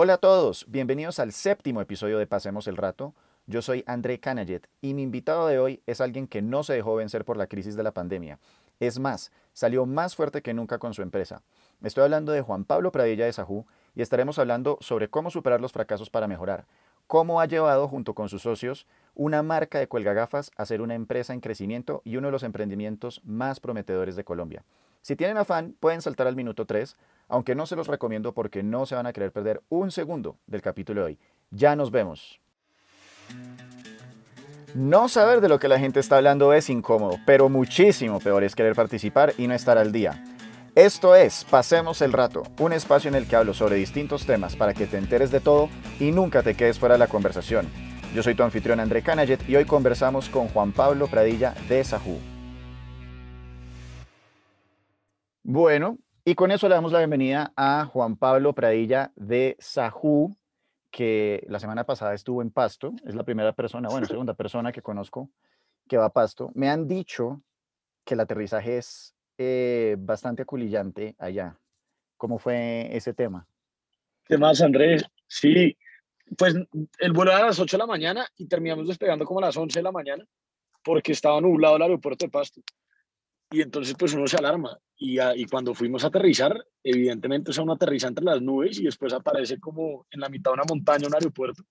Hola a todos, bienvenidos al séptimo episodio de Pasemos el Rato. Yo soy André Canaget y mi invitado de hoy es alguien que no se dejó vencer por la crisis de la pandemia. Es más, salió más fuerte que nunca con su empresa. Estoy hablando de Juan Pablo Pradilla de Sajú y estaremos hablando sobre cómo superar los fracasos para mejorar, cómo ha llevado junto con sus socios una marca de cuelgagafas a ser una empresa en crecimiento y uno de los emprendimientos más prometedores de Colombia. Si tienen afán, pueden saltar al minuto 3, aunque no se los recomiendo porque no se van a querer perder un segundo del capítulo de hoy. Ya nos vemos. No saber de lo que la gente está hablando es incómodo, pero muchísimo peor es querer participar y no estar al día. Esto es Pasemos el Rato, un espacio en el que hablo sobre distintos temas para que te enteres de todo y nunca te quedes fuera de la conversación. Yo soy tu anfitrión André Canaget y hoy conversamos con Juan Pablo Pradilla de Sajú. Bueno, y con eso le damos la bienvenida a Juan Pablo Pradilla de Sajú, que la semana pasada estuvo en Pasto. Es la primera persona, bueno, segunda persona que conozco que va a Pasto. Me han dicho que el aterrizaje es eh, bastante aculillante allá. ¿Cómo fue ese tema? ¿Qué más, Andrés? Sí, pues el vuelo era a las 8 de la mañana y terminamos despegando como a las 11 de la mañana porque estaba nublado el aeropuerto de Pasto. Y entonces pues uno se alarma. Y, y cuando fuimos a aterrizar, evidentemente es uno aterriza entre las nubes y después aparece como en la mitad de una montaña un aeropuerto.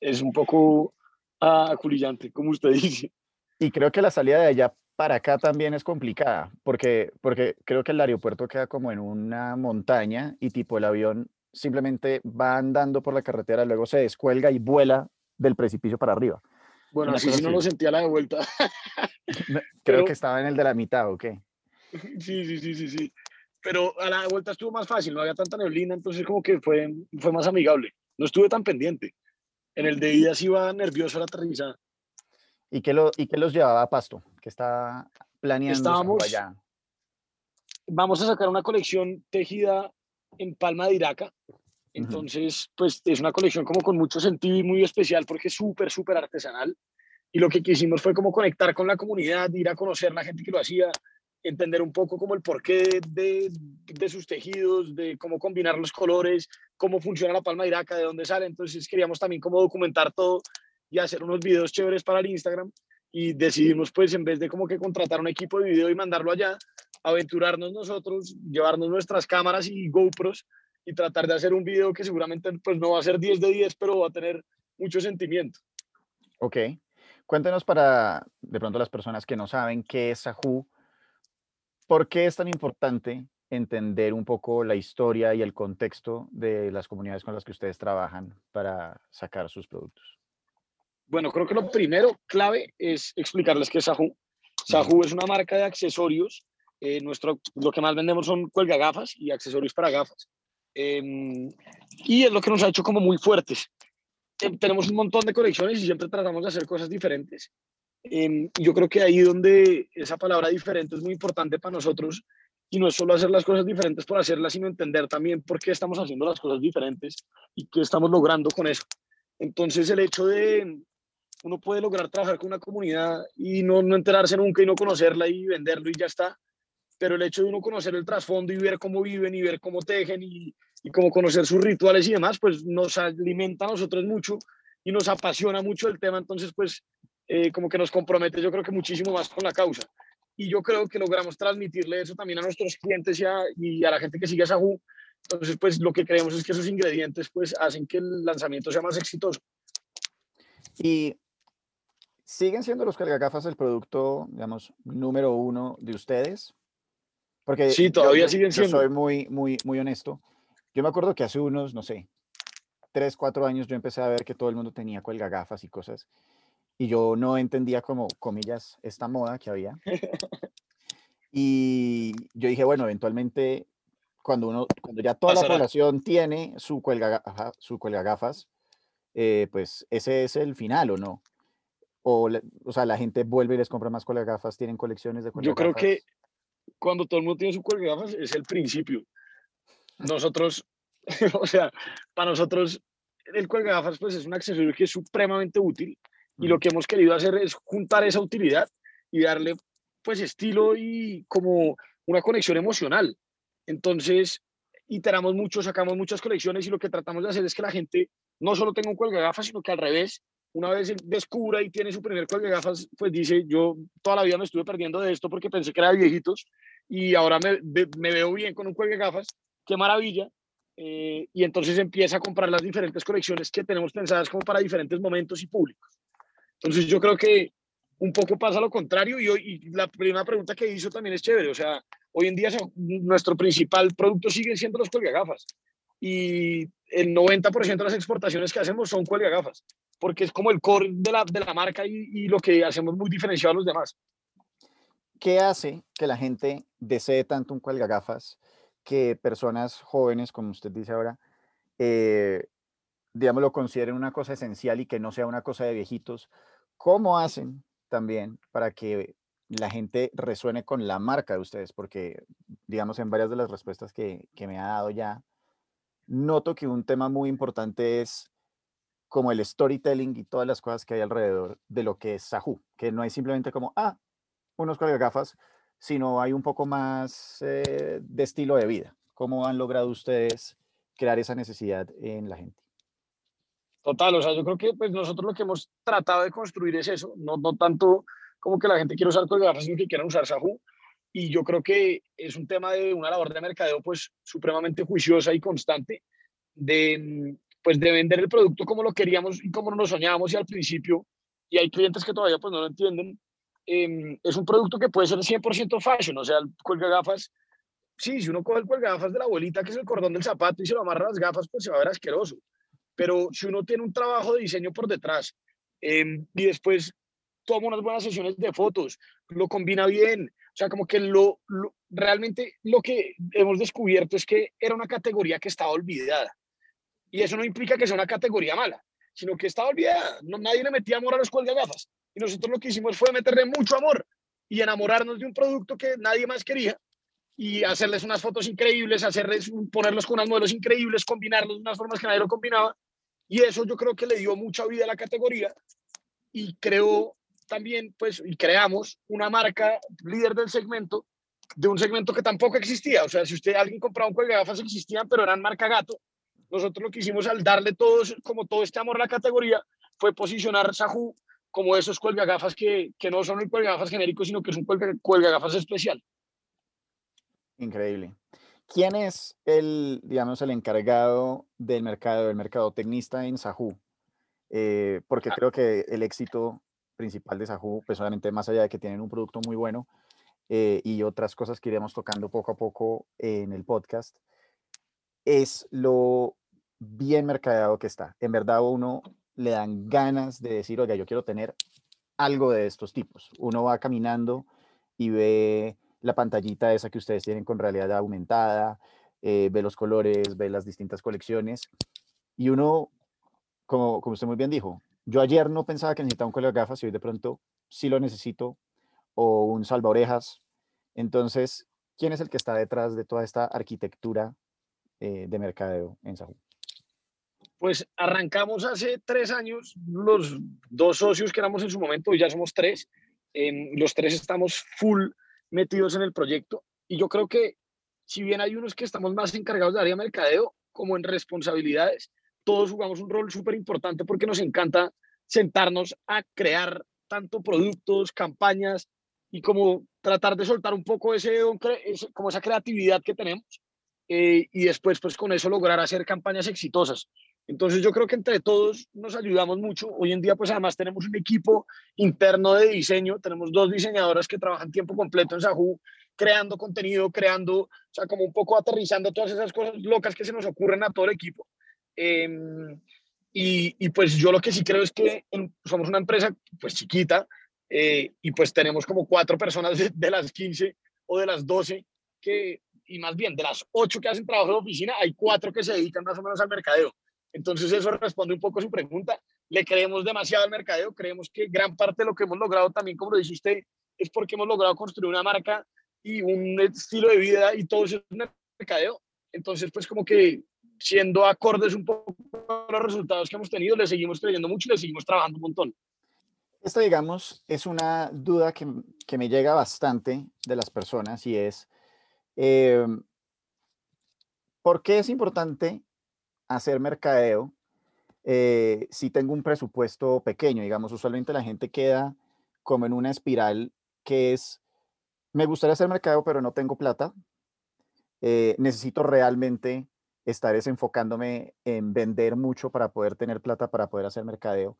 Es un poco aculillante, como usted dice. Y creo que la salida de allá para acá también es complicada, porque, porque creo que el aeropuerto queda como en una montaña y tipo el avión simplemente va andando por la carretera, luego se descuelga y vuela del precipicio para arriba. Bueno, así sí no lo sentía la de vuelta. creo que estaba en el de la mitad, ¿o qué? Sí, sí, sí, sí, sí. Pero a la vuelta estuvo más fácil, no había tanta neblina, entonces como que fue, fue más amigable. No estuve tan pendiente. En el de ida sí iba nervioso la aterrizada. ¿Y qué, lo, ¿Y qué los llevaba a Pasto? ¿Qué está planeando Estábamos, allá? Vamos a sacar una colección tejida en palma de Iraca. Entonces, pues es una colección como con mucho sentido y muy especial porque es súper, súper artesanal. Y lo que quisimos fue como conectar con la comunidad, ir a conocer la gente que lo hacía, entender un poco como el porqué de, de sus tejidos, de cómo combinar los colores, cómo funciona la palma de Iraca, de dónde sale. Entonces queríamos también como documentar todo y hacer unos videos chéveres para el Instagram y decidimos pues en vez de como que contratar un equipo de video y mandarlo allá, aventurarnos nosotros, llevarnos nuestras cámaras y GoPros y tratar de hacer un video que seguramente pues no va a ser 10 de 10, pero va a tener mucho sentimiento. Ok. Cuéntenos para de pronto las personas que no saben qué es Sajú, ¿por qué es tan importante entender un poco la historia y el contexto de las comunidades con las que ustedes trabajan para sacar sus productos? Bueno, creo que lo primero clave es explicarles qué es Sahu. Sahu es una marca de accesorios. Eh, nuestro, lo que más vendemos son cuelga gafas y accesorios para gafas. Eh, y es lo que nos ha hecho como muy fuertes. Eh, tenemos un montón de colecciones y siempre tratamos de hacer cosas diferentes. y yo creo que ahí donde esa palabra diferente es muy importante para nosotros y no es solo hacer las cosas diferentes por hacerlas, sino entender también por qué estamos haciendo las cosas diferentes y qué estamos logrando con eso. Entonces el hecho de, uno puede lograr trabajar con una comunidad y no, no enterarse nunca y no conocerla y venderlo y ya está. Pero el hecho de uno conocer el trasfondo y ver cómo viven y ver cómo tejen y, y cómo conocer sus rituales y demás, pues nos alimenta a nosotros mucho y nos apasiona mucho el tema. Entonces, pues eh, como que nos compromete yo creo que muchísimo más con la causa. Y yo creo que logramos transmitirle eso también a nuestros clientes y a, y a la gente que sigue a Sahu. Entonces, pues lo que creemos es que esos ingredientes pues hacen que el lanzamiento sea más exitoso. Y ¿Siguen siendo los cargagafas el producto, digamos, número uno de ustedes? Porque sí, todavía yo, siguen siendo. Yo soy muy, muy, muy honesto. Yo me acuerdo que hace unos, no sé, tres, cuatro años yo empecé a ver que todo el mundo tenía cuelgagafas y cosas. Y yo no entendía como, comillas, esta moda que había. Y yo dije, bueno, eventualmente, cuando, uno, cuando ya toda Pasará. la población tiene su, cuelga, su cuelgagafas, eh, pues ese es el final, ¿o no? O, o sea, la gente vuelve y les compra más gafas, tienen colecciones de Yo creo que cuando todo el mundo tiene su gafas es el principio. Nosotros, o sea, para nosotros el gafas pues es un accesorio que es supremamente útil y lo que hemos querido hacer es juntar esa utilidad y darle pues estilo y como una conexión emocional. Entonces, iteramos mucho, sacamos muchas colecciones y lo que tratamos de hacer es que la gente no solo tenga un cuelga gafas, sino que al revés, una vez descubra y tiene su primer cuelga gafas, pues dice, yo toda la vida me estuve perdiendo de esto porque pensé que era de viejitos y ahora me, me veo bien con un cuelga gafas, qué maravilla. Eh, y entonces empieza a comprar las diferentes colecciones que tenemos pensadas como para diferentes momentos y públicos. Entonces yo creo que un poco pasa lo contrario y, hoy, y la primera pregunta que hizo también es chévere, o sea, hoy en día nuestro principal producto sigue siendo los gafas y el 90% de las exportaciones que hacemos son gafas porque es como el core de la, de la marca y, lo que hacemos muy diferenciado a los demás. ¿Qué hace que la gente desee tanto un gafas que personas jóvenes, como usted dice ahora, eh, digamos, lo consideren una cosa esencial y que no sea una cosa de viejitos? ¿Cómo hacen también para que la gente resuene con la marca de ustedes, porque, digamos, en varias de las respuestas que, me ha dado ya, noto que un tema muy importante es como el storytelling y todas las cosas que hay alrededor de lo que es Sahu, que no es simplemente como, ah, unos gafas, sino hay un poco más eh, de estilo de vida. ¿Cómo han logrado ustedes crear esa necesidad en la gente? Total, o sea, yo creo que pues nosotros lo que hemos tratado de construir es eso, no, no tanto como que la gente quiere usar colgafas, sino que quieran usar Sahu. Y yo creo que es un tema de una labor de mercadeo pues supremamente juiciosa y constante de, pues, de vender el producto como lo queríamos y como nos soñábamos y al principio, y hay clientes que todavía pues no lo entienden, em, es un producto que puede ser 100% fashion, o sea, el cuelga gafas, sí, si uno coge el cuelga gafas de la abuelita, que es el cordón del zapato, y se lo amarra las gafas, pues se va a ver asqueroso pero si uno tiene un trabajo de diseño por detrás em, y después toma unas buenas sesiones de fotos, lo combina bien, sea, como que lo, realmente lo que hemos descubierto es que era una categoría que estaba olvidada. Y eso no implica que sea una categoría mala, sino que estaba olvidada. No, nadie le metía amor a los gafas. Y nosotros lo que hicimos fue meterle mucho amor y enamorarnos de un producto que nadie más quería y hacerles unas fotos increíbles, hacerles, ponerlos con unas modelos increíbles, combinarlos de unas formas que nadie lo combinaba y eso yo creo que le dio mucha vida a la categoría y creó también, pues, y creamos una marca líder del segmento, de un segmento que tampoco existía. O sea, si usted, alguien compraba un cuelga gafas, existían, pero eran marca gato. Nosotros lo que hicimos al darle todos, como todo este amor a la categoría, fue posicionar Sahu como esos cuelga gafas que, que no son el cuelga gafas genérico, sino que es un cuelga, cuelga gafas especial. Increíble. ¿Quién es el, digamos, el encargado del mercado, el mercado tecnista en Sahu? Eh, porque ah. creo que el éxito principal de Sahu, pues obviamente más allá de que tienen un producto muy bueno eh, y otras cosas que iremos tocando poco a poco en el podcast, es lo bien mercadeado que está. En verdad uno le dan ganas de decir, oiga, yo quiero tener algo de estos tipos. Uno va caminando y ve la pantallita esa que ustedes tienen con realidad aumentada, eh, ve los colores, ve las distintas colecciones. Y uno, como usted muy bien dijo, yo ayer no pensaba que necesitaba un colega de gafas y hoy de pronto sí lo necesito, o un salva orejas. Entonces, ¿quién es el que está detrás de toda esta arquitectura eh, de mercadeo en Saúl? Pues arrancamos hace tres años, los dos socios que éramos en su momento, y ya somos tres, los tres estamos full metidos en el proyecto. Y yo creo que si bien hay unos que estamos más encargados de área mercadeo, como en responsabilidades, todos jugamos un rol súper importante porque nos encanta sentarnos a crear tanto productos, campañas y como tratar de soltar un poco ese, como esa creatividad que tenemos eh, y después pues con eso lograr hacer campañas exitosas. Entonces yo creo que entre todos nos ayudamos mucho. Hoy en día pues además tenemos un equipo interno de diseño, tenemos dos diseñadoras que trabajan tiempo completo en Sahu, creando contenido, creando, o sea, como un poco aterrizando todas esas cosas locas que se nos ocurren a todo el equipo. Em, y, y, pues yo lo que sí creo es que somos una empresa pues chiquita eh, y pues tenemos como cuatro personas de, de, las 15 o de las 12 que, y más bien de las ocho que hacen trabajo de oficina, hay cuatro que se dedican más o menos al mercadeo. Entonces eso responde un poco a su pregunta. Le creemos demasiado al mercadeo, creemos que gran parte de lo que hemos logrado también, como lo dice usted, es porque hemos logrado construir una marca y un estilo de vida y todo eso es mercadeo. Entonces, pues como que siendo acordes un poco a los resultados que hemos tenido, le seguimos creyendo mucho y le seguimos trabajando un montón. Esta, digamos, es una duda que, que me llega bastante de las personas y es, eh, ¿por qué es importante hacer mercadeo eh, si tengo un presupuesto pequeño? Digamos, usualmente la gente queda como en una espiral que es, me gustaría hacer mercadeo, pero no tengo plata. Eh, necesito realmente estar enfocándome en vender mucho para poder tener plata para poder hacer mercadeo.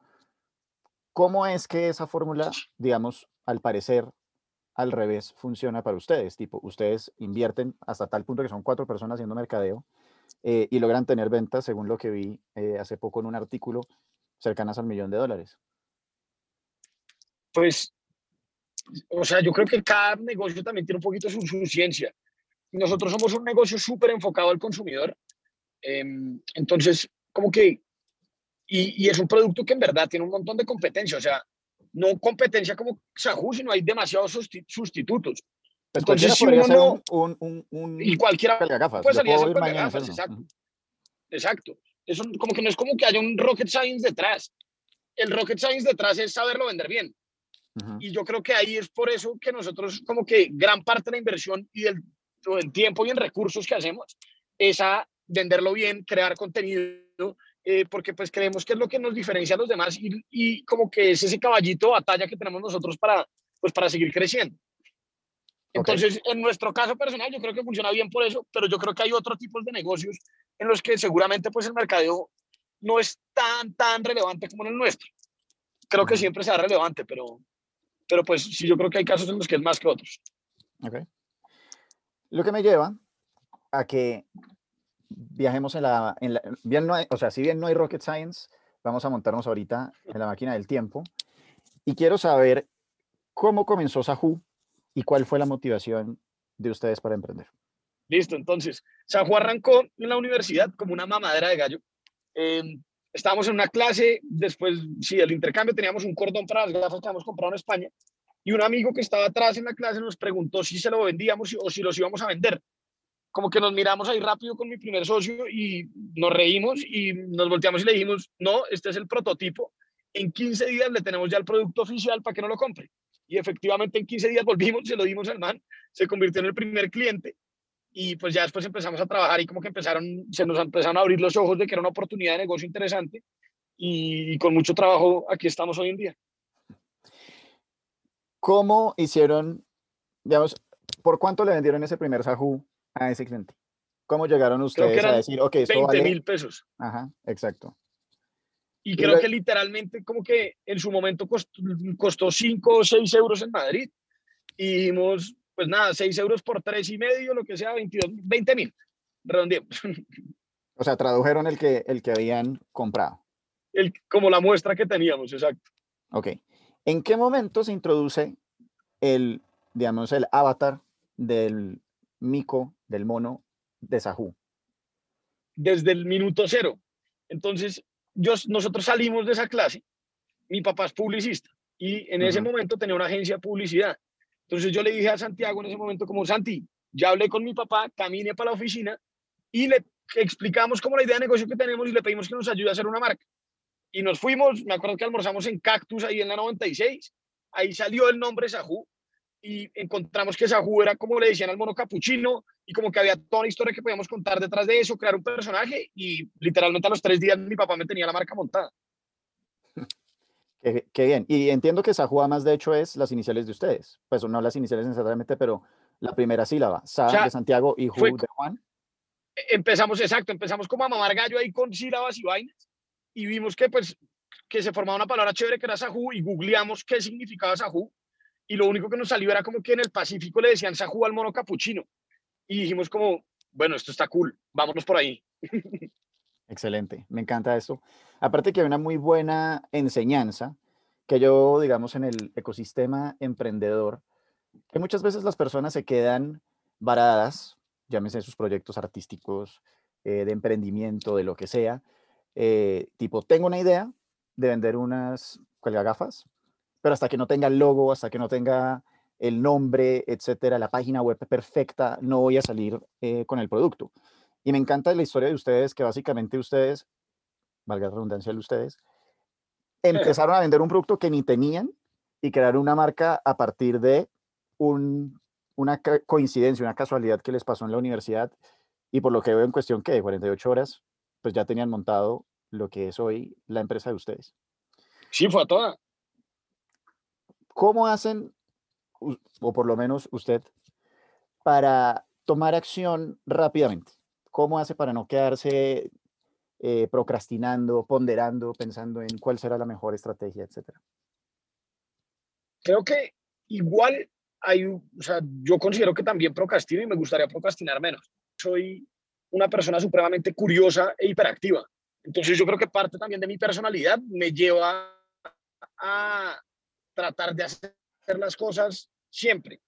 ¿Cómo es que esa fórmula, digamos, al parecer, al revés, funciona para ustedes? Tipo, ustedes invierten hasta tal punto que son cuatro personas haciendo mercadeo eh, y logran tener ventas, según lo que vi eh, hace poco en un artículo, cercanas al millón de dólares. Pues, o sea, yo creo que cada negocio también tiene un poquito su, su ciencia. Nosotros somos un negocio súper enfocado al consumidor. Em, entonces, como que y, es un producto que en verdad tiene un montón de competencia, o sea, no competencia como Sahu, sino hay demasiados sustitutos. Pues Entonces, si uno no, un, un, un, y cualquiera puede salir a hacer gafas, exacto. Exacto. Eso como que no es como que haya un rocket science detrás. El rocket science detrás es saberlo vender bien. Y yo creo que ahí es por eso que nosotros como que gran parte de la inversión y del, del tiempo y en recursos que hacemos es a venderlo bien, crear contenido eh, porque pues creemos que es lo que nos diferencia a los demás y, y, como que es ese caballito batalla que tenemos nosotros para, pues, para seguir creciendo. Entonces, en nuestro caso personal, yo creo que funciona bien por eso, pero yo creo que hay otros tipos de negocios en los que seguramente pues el mercadeo no es tan, tan relevante como en el nuestro. Creo que siempre será relevante, pero, pero pues sí, yo creo que hay casos en los que es más que otros. Okay. Lo que me lleva a que viajemos en la, bien no o sea, si bien no hay rocket science, vamos a montarnos ahorita en la máquina del tiempo. Y quiero saber cómo comenzó Sahu y cuál fue la motivación de ustedes para emprender. Listo, entonces, Sahu arrancó en la universidad como una mamadera de gallo. Em, estábamos en una clase, después, sí, el intercambio, teníamos un cordón para las gafas que habíamos comprado en España, y un amigo que estaba atrás en la clase nos preguntó si se lo vendíamos o si los íbamos a vender como que nos miramos ahí rápido con mi primer socio y nos reímos y nos volteamos y le dijimos, no, este es el prototipo, en 15 días le tenemos ya el producto oficial para que no lo compre. Y efectivamente en 15 días volvimos, se lo dimos al man, se convirtió en el primer cliente y pues ya después empezamos a trabajar y como que empezaron, se nos empezaron a abrir los ojos de que era una oportunidad de negocio interesante y, y con mucho trabajo aquí estamos hoy en día. ¿Cómo hicieron, digamos, por cuánto le vendieron ese primer Sahu a ese cliente? ¿Cómo llegaron ustedes a decir, ok, esto 20 mil pesos? Ajá, exacto. Y creo que literalmente como que en su momento costó, 5 o 6 euros en Madrid. Y dijimos, pues nada, 6 euros por 3 y medio, lo que sea, 22, 20 mil. Redondeemos. O sea, tradujeron el que, el que habían comprado. El, como la muestra que teníamos, exacto. Ok. ¿En qué momento se introduce el, digamos, el avatar del mico del mono de Sahu? Desde el minuto cero. Entonces, yo, nosotros salimos de esa clase, mi papá es publicista y en ese momento tenía una agencia de publicidad. Entonces yo le dije a Santiago en ese momento como, Santi, ya hablé con mi papá, camine para la oficina y le explicamos como la idea de negocio que tenemos y le pedimos que nos ayude a hacer una marca. Y nos fuimos, me acuerdo que almorzamos en Cactus ahí en la 96, ahí salió el nombre Sahu y encontramos que esa era como le decían al mono capuchino y como que había toda una historia que podíamos contar detrás de eso, crear un personaje y literalmente a los tres días mi papá me tenía la marca montada. Qué, bien. Y entiendo que Sahu además de hecho es las iniciales de ustedes. Pues no las iniciales necesariamente, pero la primera sílaba. Sa de Santiago y Ju de Juan. E, empezamos, exacto, empezamos como a mamar gallo ahí con sílabas y vainas y vimos que pues que se formaba una palabra chévere que era Sahu y googleamos qué significaba Sahu y lo único que nos salió era como que en el Pacífico le decían Sajú al mono capuchino. Y dijimos como, bueno, esto está cool, vámonos por ahí. Excelente, me encanta esto. Aparte que hay una muy buena enseñanza que yo, digamos, en el ecosistema emprendedor, que muchas veces las personas se quedan varadas, llámese sus proyectos artísticos, eh, de emprendimiento, de lo que sea, eh, tipo, tengo una idea de vender unas gafas pero hasta que no tenga el logo, hasta que no tenga el nombre, etcétera, la página web perfecta, no voy a salir eh, con el producto. Y me encanta la historia de ustedes, que básicamente ustedes, valga la redundancia de ustedes, empezaron a vender un producto que ni tenían y crearon una marca a partir de un, una coincidencia, una casualidad que les pasó en la universidad y por lo que veo en cuestión que de 48 horas, pues ya tenían montado lo que es hoy la empresa de ustedes. Sí, fue a toda. ¿Cómo hacen, o por lo menos usted, para tomar acción rápidamente? ¿Cómo hace para no quedarse eh, procrastinando, ponderando, pensando en cuál será la mejor estrategia, etcétera? Creo que igual hay, o sea, yo considero que también procrastino y me gustaría procrastinar menos. Soy una persona supremamente curiosa e hiperactiva. Entonces yo creo que parte también de mi personalidad me lleva a tratar de hacer las cosas siempre.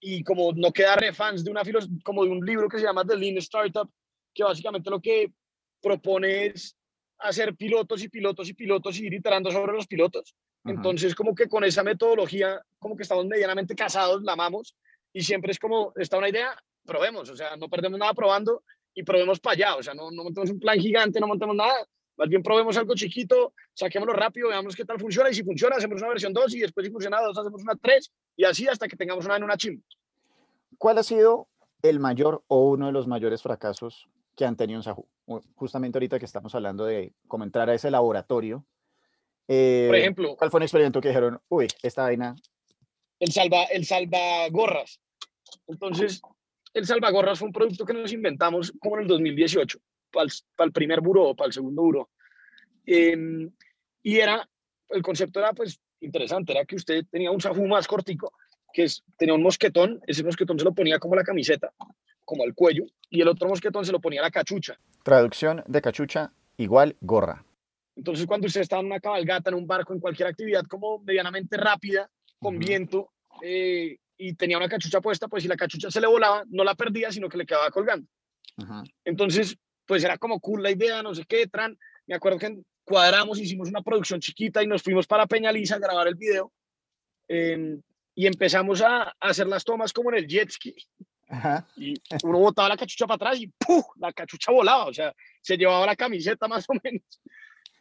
Y como no quedar fans de una como de un libro que se llama The Lean Startup, que básicamente lo que propone es hacer pilotos y pilotos y pilotos y ir iterando sobre los pilotos. Entonces, como que con esa metodología, como que estamos medianamente casados, la amamos y siempre es como, está una idea, probemos, o sea, no perdemos nada probando y probemos para allá, o sea, no, no montemos un plan gigante, no montemos nada, más bien probemos algo chiquito, saquémoslo rápido, veamos qué tal funciona y si funciona, hacemos una versión 2 y después si funciona 2, hacemos una 3 y así hasta que tengamos una en una chim. ¿Cuál ha sido el mayor o uno de los mayores fracasos que han tenido en Sahu? Justamente ahorita que estamos hablando de cómo entrar a ese laboratorio. Eh, Por ejemplo. ¿Cuál fue un experimento que dijeron, uy, esta vaina? El salva, el salvagorras. Entonces, el salvagorras fue un producto que nos inventamos como en el 2018, para el, primer buró, para el segundo buró. Em, y era, el concepto era pues interesante, era que usted tenía un sajú más cortico, que es, tenía un mosquetón, ese mosquetón se lo ponía como la camiseta, como al cuello, y el otro mosquetón se lo ponía a la cachucha. Traducción de cachucha igual gorra. Entonces, cuando usted estaba en una cabalgata, en un barco, en cualquier actividad como medianamente rápida, con viento, eh, y tenía una cachucha puesta, pues si la cachucha se le volaba, no la perdía, sino que le quedaba colgando. Entonces, pues era como cool la idea, no sé qué, tran. Me acuerdo que cuadramos, hicimos una producción chiquita y nos fuimos para Peñaliza a grabar el video. Em, y empezamos a, hacer las tomas como en el jet ski. Y uno botaba la cachucha para atrás y ¡puf! la cachucha volaba, o sea, se llevaba la camiseta más o menos.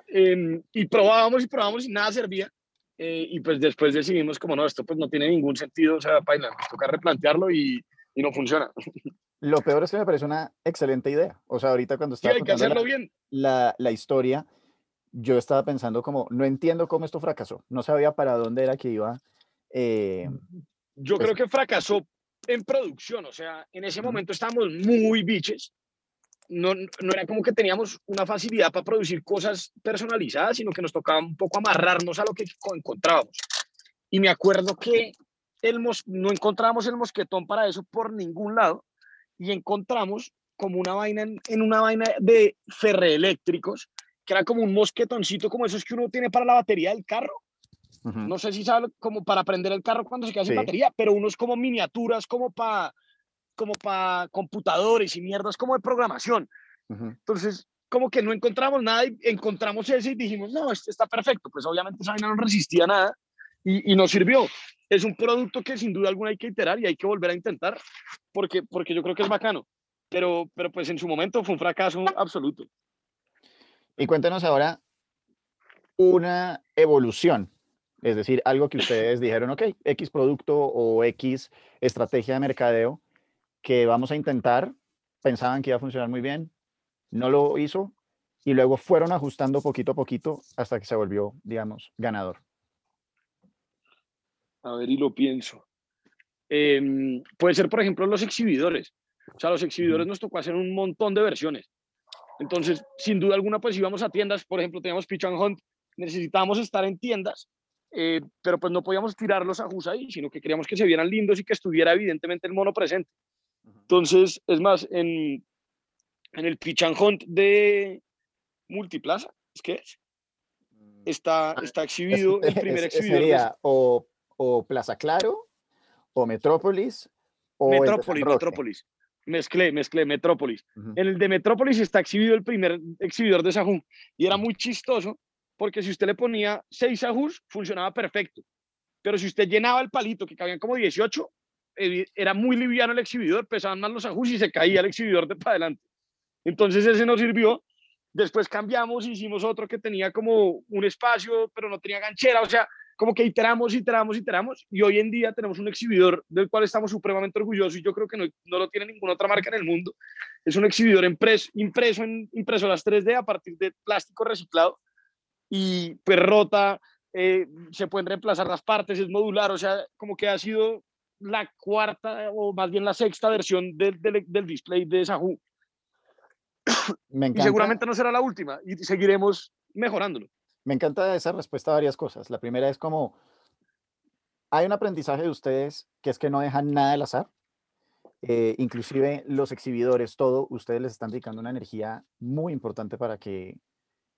Em, y probábamos y probábamos y nada servía. Eh, y pues después decidimos como no, esto pues no tiene ningún sentido, o sea, paila, nos toca replantearlo y, y, no funciona. Lo peor es que me parece una excelente idea. O sea, ahorita cuando estaba sí, hay que hacerlo la, bien. La, la, historia, yo estaba pensando como, no entiendo cómo esto fracasó. No sabía para dónde era que iba. Eh, yo pues creo que fracasó en producción, o sea, en ese momento estábamos muy biches no, no era como que teníamos una facilidad para producir cosas personalizadas, sino que nos tocaba un poco amarrarnos a lo que encontrábamos. Y me acuerdo que el no encontrábamos el mosquetón para eso por ningún lado y encontramos como una vaina en, una vaina de ferreeléctricos, que era como un mosquetoncito como esos que uno tiene para la batería del carro. No sé si sabe como para prender el carro cuando se queda sin batería, pero unos como miniaturas como para como para computadores y mierdas como de programación. Entonces, como que no encontramos nada y encontramos ese y dijimos, no, este está perfecto. Pues obviamente esa vaina no resistía nada y, y nos sirvió. Es un producto que sin duda alguna hay que iterar y hay que volver a intentar porque, porque yo creo que es bacano. Pero, pero pues en su momento fue un fracaso absoluto. Y cuéntenos ahora una evolución, es decir, algo que ustedes dijeron, ok, X producto o X estrategia de mercadeo que vamos a intentar, pensaban que iba a funcionar muy bien, no lo hizo y luego fueron ajustando poquito a poquito hasta que se volvió, digamos, ganador. A ver, y lo pienso. Em, puede ser, por ejemplo, los exhibidores. O sea, los exhibidores nos tocó hacer un montón de versiones. Entonces, sin duda alguna, pues íbamos a tiendas, por ejemplo, teníamos Pitch and Hunt, necesitábamos estar en tiendas, eh, pero pues no podíamos tirarlos a ahí, sino que queríamos que se vieran lindos y que estuviera evidentemente el mono presente. Entonces, es más, en, en el pitch hunt de Multiplaza, ¿es que es? Mm. Está, ah, está exhibido el primer exhibidor. Sería o, o, Plaza Claro, o Metrópolis, o Metrópolis, Metrópolis. Mezclé, mezclé, Metrópolis. En el de Metrópolis está exhibido el primer exhibidor de Sahú y era muy chistoso porque si usted le ponía seis Sahús, funcionaba perfecto. Pero si usted llenaba el palito, que cabían como 18, era muy liviano el exhibidor, pesaban más los ajustes y se caía el exhibidor de para adelante. Entonces ese nos sirvió. Después cambiamos, hicimos otro que tenía como un espacio, pero no tenía ganchera. O sea, como que iteramos, iteramos, iteramos, y hoy en día tenemos un exhibidor del cual estamos supremamente orgullosos y yo creo que no, no lo tiene ninguna otra marca en el mundo. Es un exhibidor impreso, impreso en impresoras 3D a partir de plástico reciclado y pues rota, eh, se pueden reemplazar las partes, es modular, o sea, como que ha sido la cuarta o más bien la sexta versión del, del, del display de Sahu. Me Y encanta, seguramente no será la última y seguiremos mejorándolo. Me encanta esa respuesta a varias cosas. La primera es como, hay un aprendizaje de ustedes que es que no dejan nada al azar. eh, inclusive los exhibidores, todo, ustedes les están dedicando una energía muy importante para que,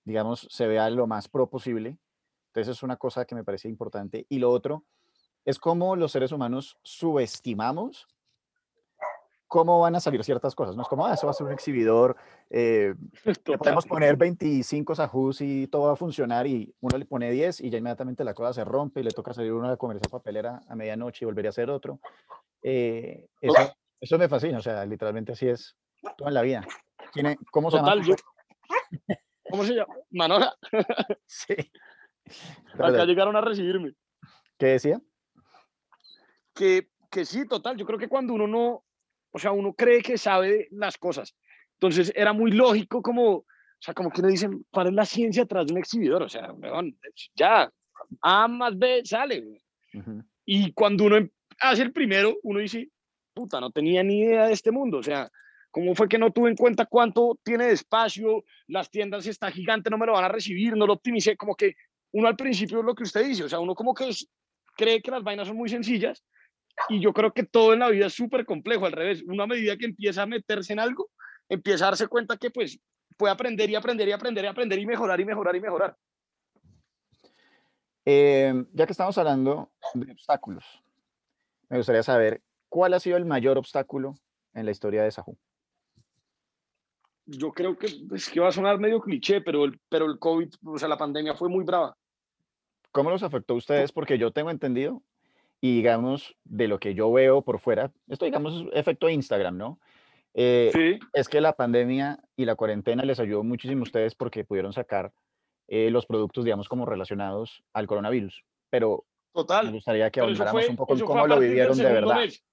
digamos, se vea lo más pro posible. Entonces es una cosa que me parece importante. Y lo otro es cómo los seres humanos subestimamos cómo van a salir ciertas cosas. No es como, ah, eso va a ser un exhibidor, eh, le podemos poner 25 sajús y todo va a funcionar y uno le pone 10 y ya inmediatamente la cosa se rompe y le toca salir uno a comer esa papelera a medianoche y volver a hacer otro. Eh, eso, eso me fascina, o sea, literalmente así es toda la vida. ¿Quién es- ¿Cómo se Total, llama? yo. ¿Cómo se llama? Manola, Sí. acá Perdón, llegaron a recibirme. ¿Qué decía? Que, que sí, total, yo creo que cuando uno no, o sea, uno cree que sabe las cosas, entonces era muy lógico como, o sea, como que uno dice, ¿cuál es la ciencia atrás de un exhibidor? O sea, ya, A más B sale. weón. Ujú. Y cuando uno em- hace el primero, uno dice, puta, no tenía ni idea de este mundo. O sea, ¿cómo fue que no tuve en cuenta cuánto tiene de espacio? Las tiendas está gigante, no me lo van a recibir, no lo optimicé. Como que uno al principio es lo que usted dice, o sea, uno como que cree que las vainas son muy sencillas y yo creo que todo en la vida es súper complejo, al revés. Una medida que empieza a meterse en algo, empieza a darse cuenta que pues puede aprender y aprender y aprender y aprender y mejorar y mejorar y mejorar. Em, ya que estamos hablando de obstáculos, me gustaría saber cuál ha sido el mayor obstáculo en la historia de Sahu. yo creo que es que va a sonar medio cliché, pero el, pero el COVID, o sea, la pandemia fue muy brava. ¿Cómo los afectó a ustedes? Porque yo tengo entendido, y digamos, de lo que yo veo por fuera, esto digamos es efecto Instagram, ¿no? Eh, Sí, es que la pandemia y la cuarentena les ayudó muchísimo a ustedes porque pudieron sacar eh, los productos, digamos, como relacionados al coronavirus. Pero me total. gustaría que fue, un poco en cómo lo vivieron de verdad. mes.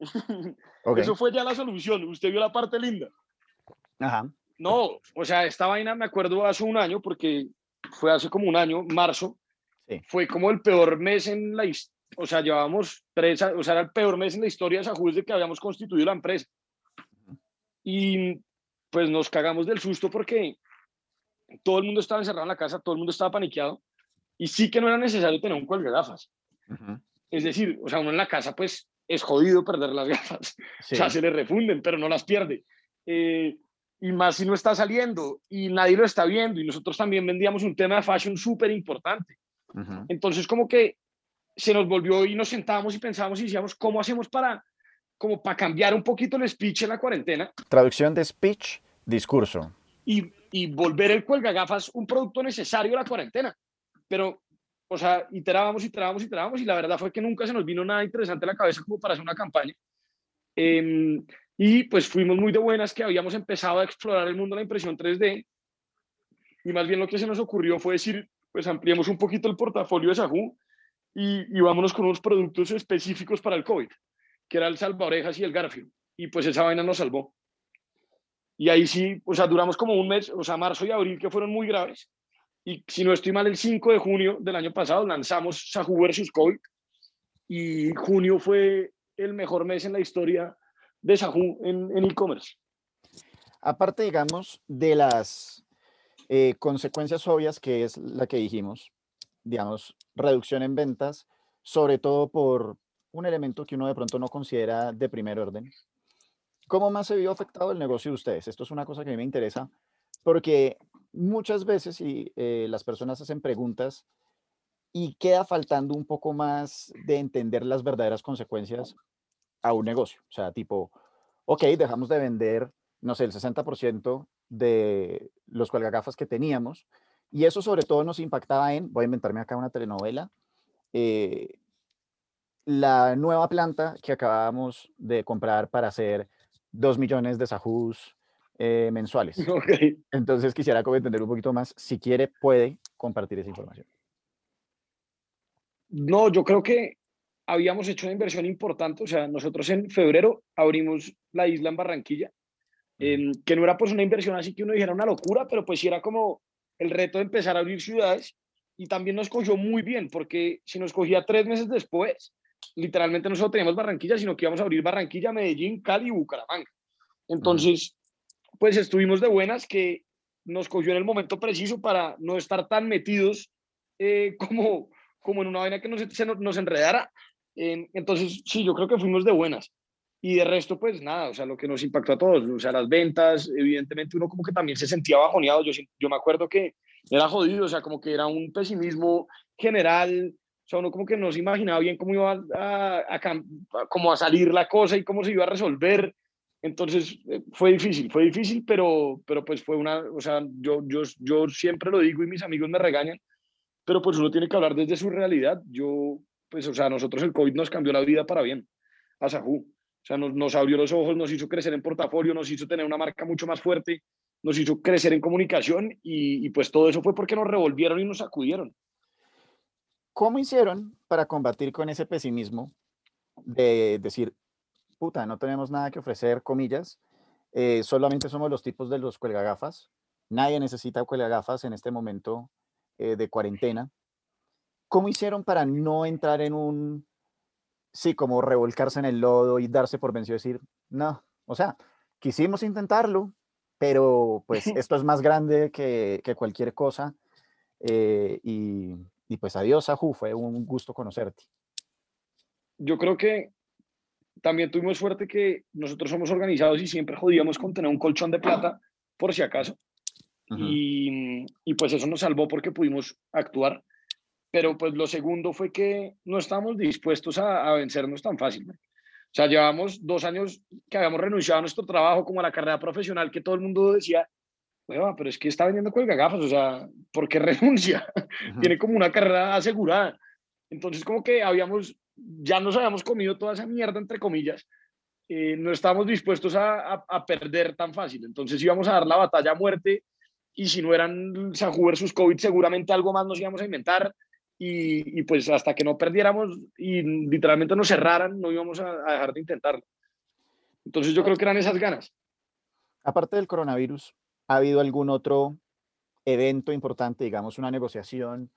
Ok, Eso fue ya la solución. Usted vio la parte linda. Ajá, No, o sea, esta vaina me acuerdo hace un año, porque fue hace como un año, marzo, Sí. fue como el peor mes en la historia. O sea, llevábamos tres, o sea, era el peor mes en la historia de Sajú desde que habíamos constituido la empresa. Y pues nos cagamos del susto porque todo el mundo estaba encerrado en la casa, todo el mundo estaba paniqueado. Y sí que no era necesario tener un cuelgue gafas. ujú, Es decir, o sea, uno en la casa, pues es jodido perder las gafas. sí, O sea, se le refunden, pero no las pierde. Eh, y más si no está saliendo y nadie lo está viendo. Y nosotros también vendíamos un tema de fashion súper importante. ujú. Entonces, como que se nos volvió y nos sentábamos y pensábamos y decíamos, ¿cómo hacemos para, como para cambiar un poquito el speech en la cuarentena Traducción de speech, discurso. y, y volver el cuelgagafas un producto necesario a la cuarentena? Pero, o sea, iterábamos, iterábamos, iterábamos y la verdad fue que nunca se nos vino nada interesante a la cabeza como para hacer una campaña. Em, y pues fuimos muy de buenas que habíamos empezado a explorar el mundo de la impresión 3D y más bien lo que se nos ocurrió fue decir, pues ampliemos un poquito el portafolio de Sajú y, y vámonos con unos productos específicos para el COVID, que era el salvaorejas y el Garfield. Y pues esa vaina nos salvó. Y ahí sí, o sea, duramos como un mes, o sea, marzo y abril, que fueron muy graves. Y si no estoy mal, el 5 de junio del año pasado lanzamos Sajú versus COVID. Y junio fue el mejor mes en la historia de Sajú en e-commerce. Aparte, digamos, de las eh, consecuencias obvias, que es la que dijimos, digamos, reducción en ventas, sobre todo por un elemento que uno de pronto no considera de primer orden. ¿Cómo más se vio afectado el negocio de ustedes? Esto es una cosa que a mí me interesa porque muchas veces eh, las personas hacen preguntas y queda faltando un poco más de entender las verdaderas consecuencias a un negocio. O sea, tipo, ok, dejamos de vender, no sé, el 60% de los cuelgagafas que teníamos y eso sobre todo nos impactaba en, voy a inventarme acá una telenovela, eh, la nueva planta que acabábamos de comprar para hacer 2 millones de sajús eh, mensuales. Ok. Entonces quisiera entender un poquito más, si quiere puede compartir esa información. No, yo creo que habíamos hecho una inversión importante, o sea, nosotros en febrero abrimos la isla en Barranquilla, que no era pues una inversión así que uno dijera una locura, pero pues sí era como el reto de empezar a abrir ciudades y también nos cogió muy bien, porque si nos cogía tres meses después, literalmente no solo teníamos Barranquilla, sino que íbamos a abrir Barranquilla, Medellín, Cali y Bucaramanga. Entonces, pues estuvimos de buenas que nos cogió en el momento preciso para no estar tan metidos eh, como, como en una vaina que nos, se nos, enredara. entonces, sí, yo creo que fuimos de buenas. Y de resto, pues nada, o sea, lo que nos impactó a todos, o sea, las ventas, evidentemente uno como que también se sentía bajoneado, yo, yo me acuerdo que era jodido, o sea, como que era un pesimismo general, o sea, uno como que no se imaginaba bien cómo iba a, a, a, a salir la cosa y cómo se iba a resolver. Entonces eh, fue difícil, fue difícil, pero, pero pues fue una, o sea, yo, yo, yo siempre lo digo y mis amigos me regañan, pero pues uno tiene que hablar desde su realidad. Yo, pues, o sea, nosotros el COVID nos cambió la vida para bien, a Sajú. O sea, nos, nos abrió los ojos, nos hizo crecer en portafolio, nos hizo tener una marca mucho más fuerte, nos hizo crecer en comunicación y, pues todo eso fue porque nos revolvieron y nos sacudieron. ¿Cómo hicieron para combatir con ese pesimismo de decir, puta, no tenemos nada que ofrecer, comillas, eh, solamente somos los tipos de los cuelgagafas, nadie necesita cuelgagafas en este momento eh, de cuarentena. ¿Cómo hicieron para no entrar en un, sí, como revolcarse en el lodo y darse por vencido y decir, no, o sea, quisimos intentarlo, pero pues esto es más grande que, que cualquier cosa. Eh, y, y, pues adiós, Aju, fue un gusto conocerte. Yo creo que también tuvimos suerte que nosotros somos organizados y siempre jodíamos con tener un colchón de plata por si acaso. y, y, pues eso nos salvó porque pudimos actuar. Pero pues lo segundo fue que no estábamos dispuestos a, a vencernos tan fácil. O sea, llevamos dos años que habíamos renunciado a nuestro trabajo como a la carrera profesional que todo el mundo decía, pero es que está vendiendo cuelga gafas, o sea, ¿por qué renuncia? Tiene como una carrera asegurada. Entonces como que habíamos ya nos habíamos comido toda esa mierda, entre comillas, eh, no estábamos dispuestos a, a, perder tan fácil. Entonces íbamos a dar la batalla a muerte y si no eran Sajú versus COVID, seguramente algo más nos íbamos a inventar. Y, pues hasta que no perdiéramos y literalmente nos cerraran, no íbamos a, a dejar de intentarlo. Entonces yo creo que eran esas ganas. Aparte del coronavirus, ¿ha habido algún otro evento importante, digamos una negociación,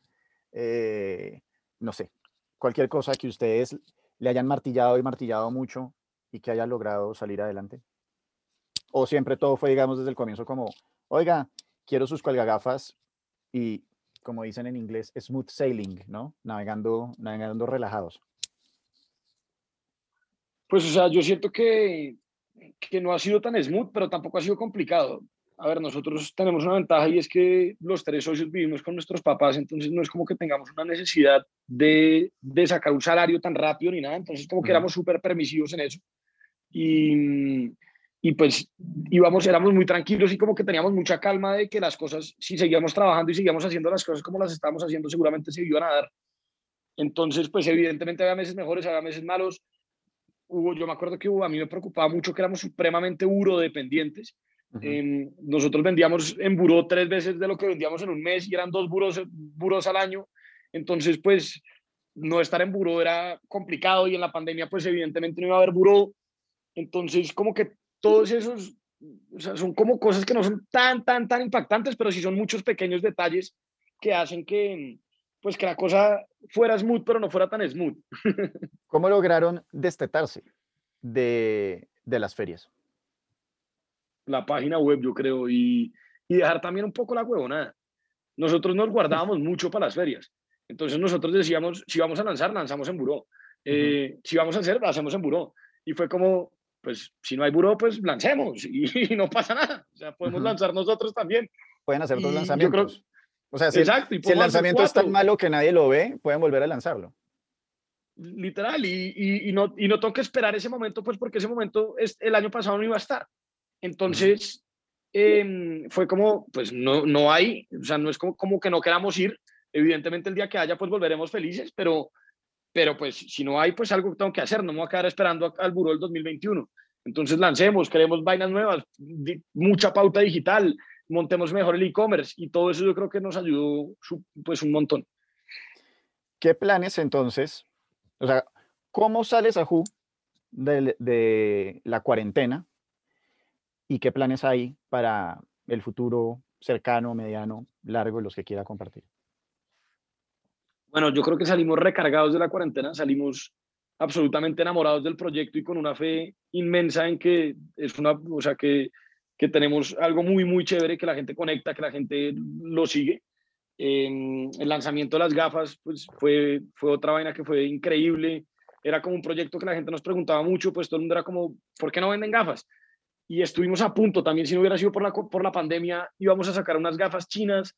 eh, no sé, cualquier cosa que ustedes le hayan martillado y martillado mucho y que haya logrado salir adelante? ¿O siempre todo fue, digamos, desde el comienzo como, oiga, quiero sus colgagafas y, como dicen en inglés, smooth sailing, ¿no? Navegando, navegando relajados. Pues, o sea, yo siento que, que no ha sido tan smooth, pero tampoco ha sido complicado a ver, nosotros tenemos una ventaja y es que los tres socios vivimos con nuestros papás, entonces no es como que tengamos una necesidad de, de sacar un salario tan rápido ni nada, entonces como que éramos súper permisivos en eso. Y, y pues íbamos, éramos muy tranquilos y como que teníamos mucha calma de que las cosas, si seguíamos trabajando y seguíamos haciendo las cosas como las estábamos haciendo, seguramente se iban a dar. Entonces, pues evidentemente había meses mejores, había meses malos. Hubo, yo me acuerdo que hubo, a mí me preocupaba mucho que éramos supremamente urodependientes nosotros vendíamos en buró tres veces de lo que vendíamos en un mes y eran dos buros, buros al año. Entonces, pues, no estar en buró era complicado y en la pandemia, pues, evidentemente no iba a haber buró. Entonces, como que todos esos, o sea, son como cosas que no son tan, tan, tan impactantes, pero sí son muchos pequeños detalles que hacen que, pues, que la cosa fuera smooth, pero no fuera tan smooth. ¿Cómo lograron destetarse de, de las ferias? la página web, yo creo, y, y dejar también un poco la huevonada. Nosotros nos guardábamos mucho para las ferias. Entonces nosotros decíamos, si vamos a lanzar, lanzamos en buró. Eh, Si vamos a hacer, hacemos en buró. Y fue como, pues si no hay buró, pues lancemos y, no pasa nada. O sea, podemos lanzar nosotros también. Pueden hacer dos lanzamientos. o sea, si, Exacto, si el lanzamiento es tan malo que nadie lo ve, pueden volver a lanzarlo. Literal, y, y, y, no, y no tengo que esperar ese momento, pues porque ese momento es, el año pasado no iba a estar. Entonces, em, fue como, pues no, no hay, o sea, no es como, como que no queramos ir. Evidentemente el día que haya, pues volveremos felices, pero, pero pues si no hay, pues algo tengo que hacer, no me voy a quedar esperando al buró del 2021. Entonces lancemos, creemos vainas nuevas, mucha pauta digital, montemos mejor el e-commerce y todo eso yo creo que nos ayudó pues un montón. ¿qué planes entonces? O sea, ¿cómo sales a de, de la cuarentena? ¿Y qué planes hay para el futuro cercano, mediano, largo, los que quiera compartir? Bueno, yo creo que salimos recargados de la cuarentena, salimos absolutamente enamorados del proyecto y con una fe inmensa en que es una, o sea, que, que tenemos algo muy, muy chévere, que la gente conecta, que la gente lo sigue. el lanzamiento de las gafas, pues fue, fue otra vaina que fue increíble. Era como un proyecto que la gente nos preguntaba mucho, pues todo el mundo era como, ¿por qué no venden gafas? Y estuvimos a punto, también si no hubiera sido por la, por la pandemia, íbamos a sacar unas gafas chinas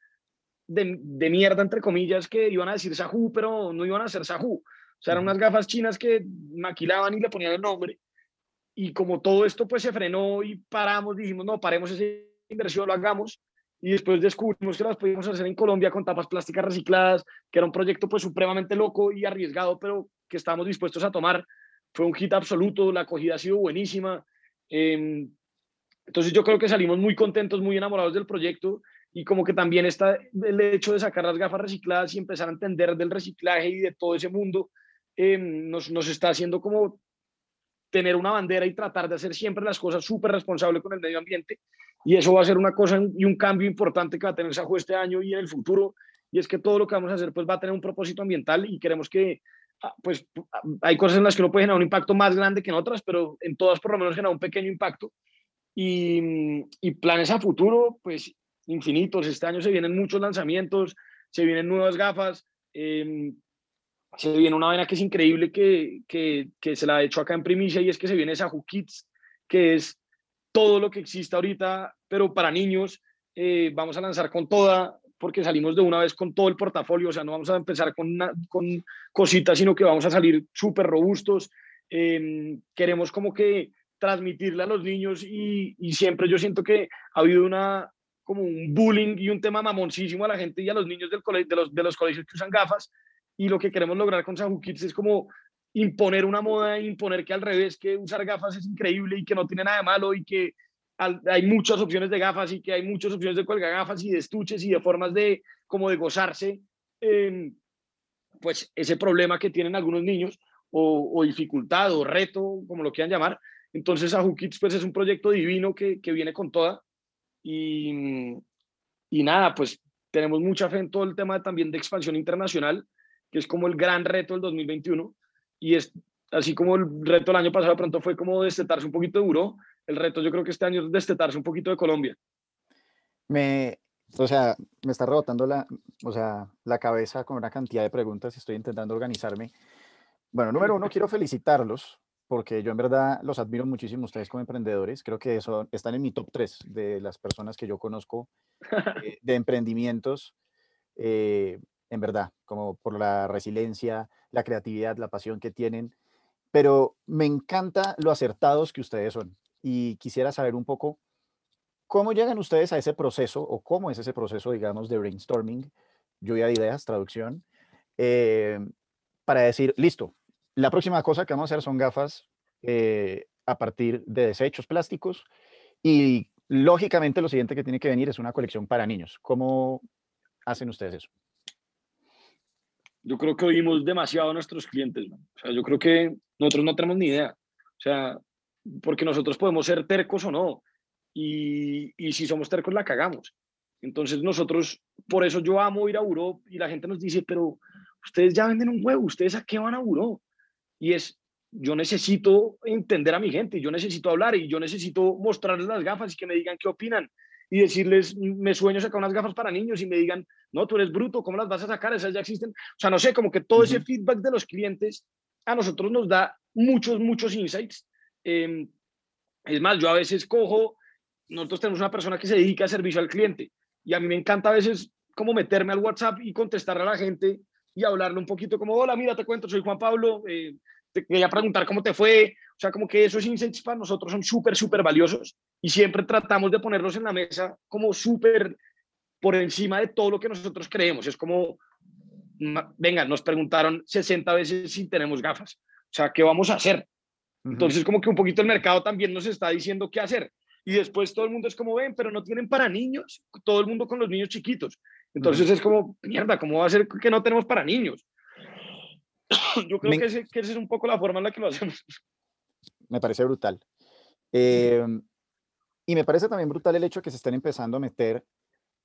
de, de mierda, entre comillas, que iban a decir Sahu, pero no iban a ser Sahu. O sea, eran unas gafas chinas que maquilaban y le ponían el nombre. Y como todo esto pues se frenó y paramos, dijimos, no, paremos esa inversión, lo hagamos. Y después descubrimos que las podíamos hacer en Colombia con tapas plásticas recicladas, que era un proyecto pues supremamente loco y arriesgado, pero que estábamos dispuestos a tomar. Fue un hit absoluto, la acogida ha sido buenísima. Em, entonces yo creo que salimos muy contentos, muy enamorados del proyecto y como que también está el hecho de sacar las gafas recicladas y empezar a entender del reciclaje y de todo ese mundo Em, nos, nos, está haciendo como tener una bandera y tratar de hacer siempre las cosas súper responsable con el medio ambiente. Y eso va a ser una cosa y un cambio importante que va a tener Sajo este año y en el futuro. Y es que todo lo que vamos a hacer pues va a tener un propósito ambiental y queremos que, ah, pues hay cosas en las que no puede generar un impacto más grande que en otras, pero en todas por lo menos genera un pequeño impacto. Y, y planes a futuro, pues infinitos. Este año se vienen muchos lanzamientos, se vienen nuevas gafas. Eh, se viene una vaina que es increíble que, que, que, se la ha hecho acá en primicia y es que se viene esa Kids, que es todo lo que existe ahorita, pero para niños. Eh, vamos a lanzar con toda, porque salimos de una vez con todo el portafolio, o sea, no vamos a empezar con, con cositas, sino que vamos a salir súper robustos. Em, queremos como que transmitirle a los niños y, y, siempre yo siento que ha habido una como un bullying y un tema mamoncísimo a la gente y a los niños del cole, de, los, de los colegios que usan gafas y lo que queremos lograr con Sahu Kids es como imponer una moda, imponer que al revés, que usar gafas es increíble y que no tiene nada de malo y que hay muchas opciones de gafas y que hay muchas opciones de cuelga gafas y de estuches y de formas de como de gozarse pues ese problema que tienen algunos niños o, dificultad o reto, como lo quieran llamar. Entonces Sahu Kids pues es un proyecto divino que, que viene con toda y, y nada, pues tenemos mucha fe en todo el tema también de expansión internacional que es como el gran reto del 2021. Y es así como el reto del año pasado de pronto fue como destetarse un poquito de el reto yo creo que este año es destetarse un poquito de Colombia. Me, o sea, me está rebotando la, o sea, la cabeza con una cantidad de preguntas estoy intentando organizarme. Bueno, número uno, quiero felicitarlos porque yo en verdad los admiro muchísimo ustedes como emprendedores. Creo que eso están en mi top 3 de las personas que yo conozco eh, de emprendimientos. Eh, en verdad, como por la resiliencia, la creatividad, la pasión que tienen. Pero me encanta lo acertados que ustedes son. Y quisiera saber un poco cómo llegan ustedes a ese proceso o cómo es ese proceso, digamos, de brainstorming, lluvia de ideas, traducción, eh, para decir, listo, la próxima cosa que vamos a hacer son gafas eh, a partir de desechos plásticos y lógicamente lo siguiente que tiene que venir es una colección para niños. ¿Cómo hacen ustedes eso? yo creo que oímos demasiado a nuestros clientes. O sea, yo creo que nosotros no tenemos ni idea. O sea, porque nosotros podemos ser tercos o no. Y, y si somos tercos, la cagamos. Entonces nosotros, por eso yo amo ir a Buró y la gente nos dice, pero ustedes ya venden un huevo, ¿ustedes a qué van a Buró? Y es, yo necesito entender a mi gente, yo necesito hablar y yo necesito mostrarles las gafas y que me digan qué opinan y decirles, me sueño sacar unas gafas para niños y me digan, no, tú eres bruto, ¿cómo las vas a sacar? Esas ya existen. O sea, no sé, como que todo ese feedback de los clientes a nosotros nos da muchos, muchos insights. Em, es más, yo a veces cojo, nosotros tenemos una persona que se dedica a servicio al cliente y a mí me encanta a veces como meterme al WhatsApp y contestar a la gente y hablarle un poquito como, hola, mira, te cuento, soy Juan Pablo, eh, te quería preguntar cómo te fue. O sea, como que esos insights para nosotros son súper, súper valiosos y siempre tratamos de ponerlos en la mesa como súper por encima de todo lo que nosotros creemos. Es como, venga, nos preguntaron 60 veces si tenemos gafas. O sea, ¿qué vamos a hacer? Entonces, como que un poquito el mercado también nos está diciendo qué hacer. Y después todo el mundo es como, ven, pero no tienen para niños, todo el mundo con los niños chiquitos. Entonces es como, mierda, ¿cómo va a ser que no tenemos para niños? Yo creo que, ese, que esa es un poco la forma en la que lo hacemos. Me parece brutal. Em, y me parece también brutal el hecho de que se estén empezando a meter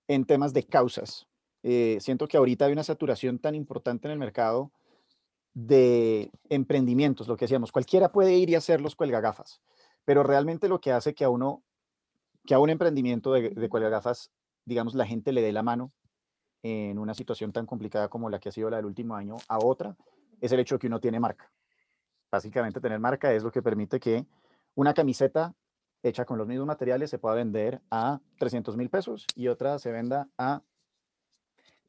en temas de causas. Eh, siento que ahorita hay una saturación tan importante en el mercado de emprendimientos, lo que decíamos, cualquiera puede ir y hacer los cuelgagafas, pero realmente lo que hace que a uno, que a un emprendimiento de, de cuelgagafas, digamos, la gente le dé la mano en una situación tan complicada como la que ha sido la del último año a otra, es el hecho de que uno tiene marca. Básicamente tener marca es lo que permite que una camiseta hecha con los mismos materiales se pueda vender a 300 mil pesos y otra se venda a